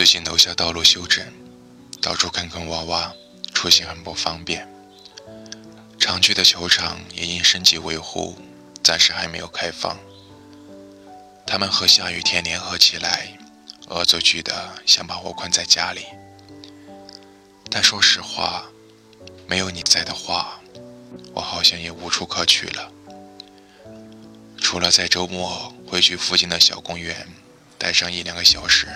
最近楼下道路修整，到处坑坑洼洼，出行很不方便。常去的球场也因升级维护，暂时还没有开放。他们和下雨天联合起来，恶作剧的想把我困在家里。但说实话，没有你在的话，我好像也无处可去了。除了在周末会去附近的小公园待上一两个小时。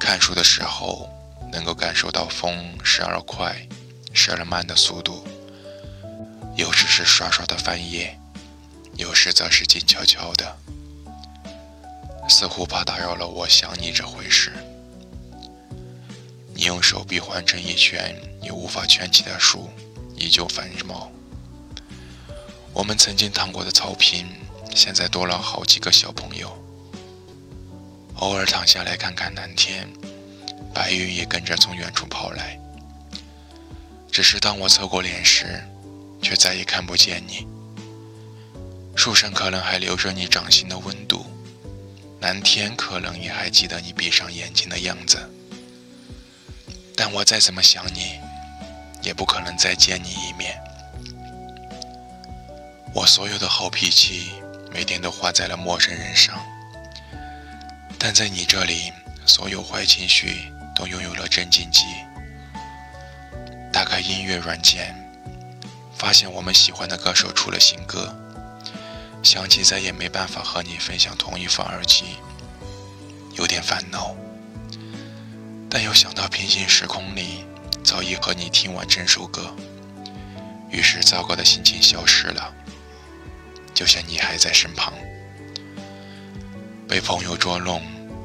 看书的时候，能够感受到风时而快，时而慢的速度；有时是刷刷的翻页，有时则是静悄悄的，似乎怕打扰了我想你这回事。你用手臂环成一圈，你无法圈起的书，依旧繁茂。我们曾经躺过的草坪，现在多了好几个小朋友。偶尔躺下来看看蓝天，白云也跟着从远处跑来。只是当我侧过脸时，却再也看不见你。树上可能还留着你掌心的温度，蓝天可能也还记得你闭上眼睛的样子。但我再怎么想你，也不可能再见你一面。我所有的好脾气，每天都花在了陌生人上。但在你这里，所有坏情绪都拥有了镇静剂。打开音乐软件，发现我们喜欢的歌手出了新歌，想起再也没办法和你分享同一副耳机，有点烦恼。但又想到平行时空里早已和你听完整首歌，于是糟糕的心情消失了，就像你还在身旁。被朋友捉弄，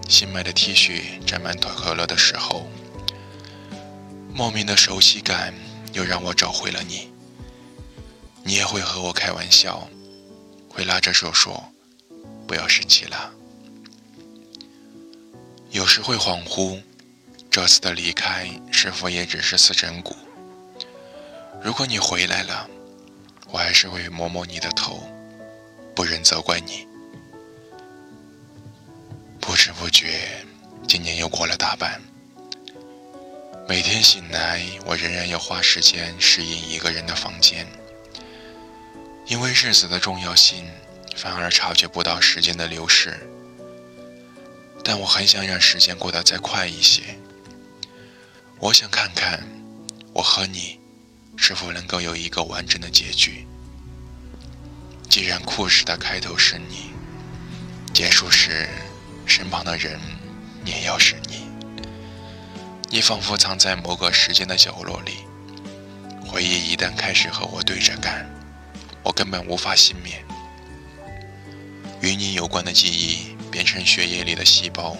新买的 T 恤沾满可乐的时候，莫名的熟悉感又让我找回了你。你也会和我开玩笑，会拉着手说：“不要生气了。”有时会恍惚，这次的离开是否也只是次整蛊？如果你回来了，我还是会摸摸你的头，不忍责怪你。不知不觉，今年又过了大半。每天醒来，我仍然要花时间适应一个人的房间，因为日子的重要性，反而察觉不到时间的流逝。但我很想让时间过得再快一些。我想看看，我和你是否能够有一个完整的结局。既然故事的开头是你，结束时。身旁的人也要是你，你仿佛藏在某个时间的角落里。回忆一旦开始和我对着干，我根本无法幸免。与你有关的记忆变成血液里的细胞，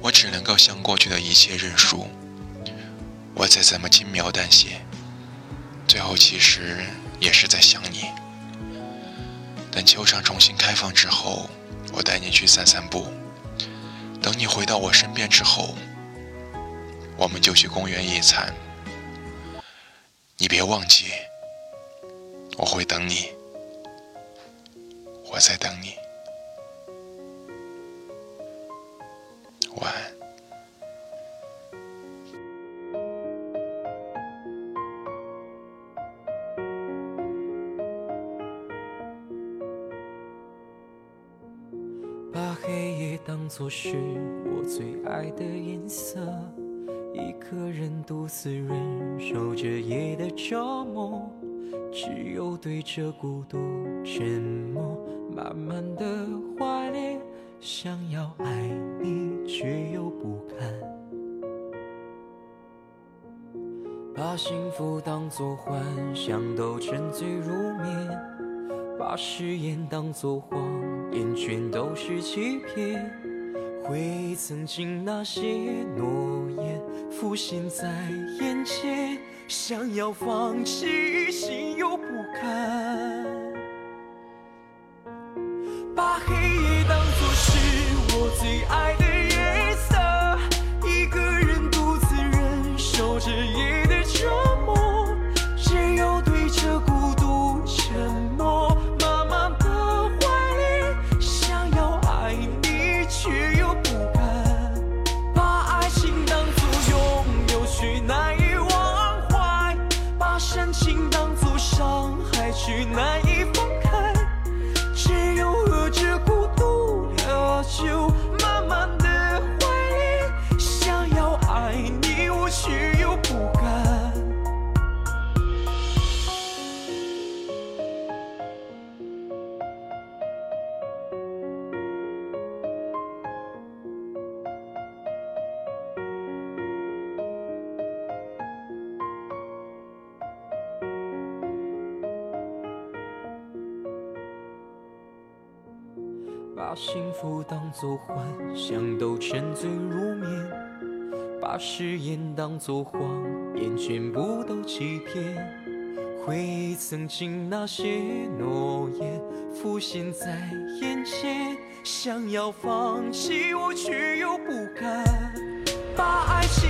我只能够向过去的一切认输。我再怎么轻描淡写，最后其实也是在想你。等球场重新开放之后。我带你去散散步，等你回到我身边之后，我们就去公园野餐。你别忘记，我会等你，我在等你。当作是我最爱的颜色，一个人独自忍受着夜的折磨，只有对着孤独沉默，慢慢的怀恋，想要爱你却又不敢，把幸福当作幻想都沉醉入眠，把誓言当作谎眼圈都是欺骗。回忆曾经那些诺言浮现在眼前，想要放弃，心又不甘。把黑夜当作是我最爱 night. 把幸福当作幻想，都沉醉入眠；把誓言当作谎言，全部都欺骗。回忆曾经那些诺言浮现在眼前，想要放弃，我却又不敢。把爱情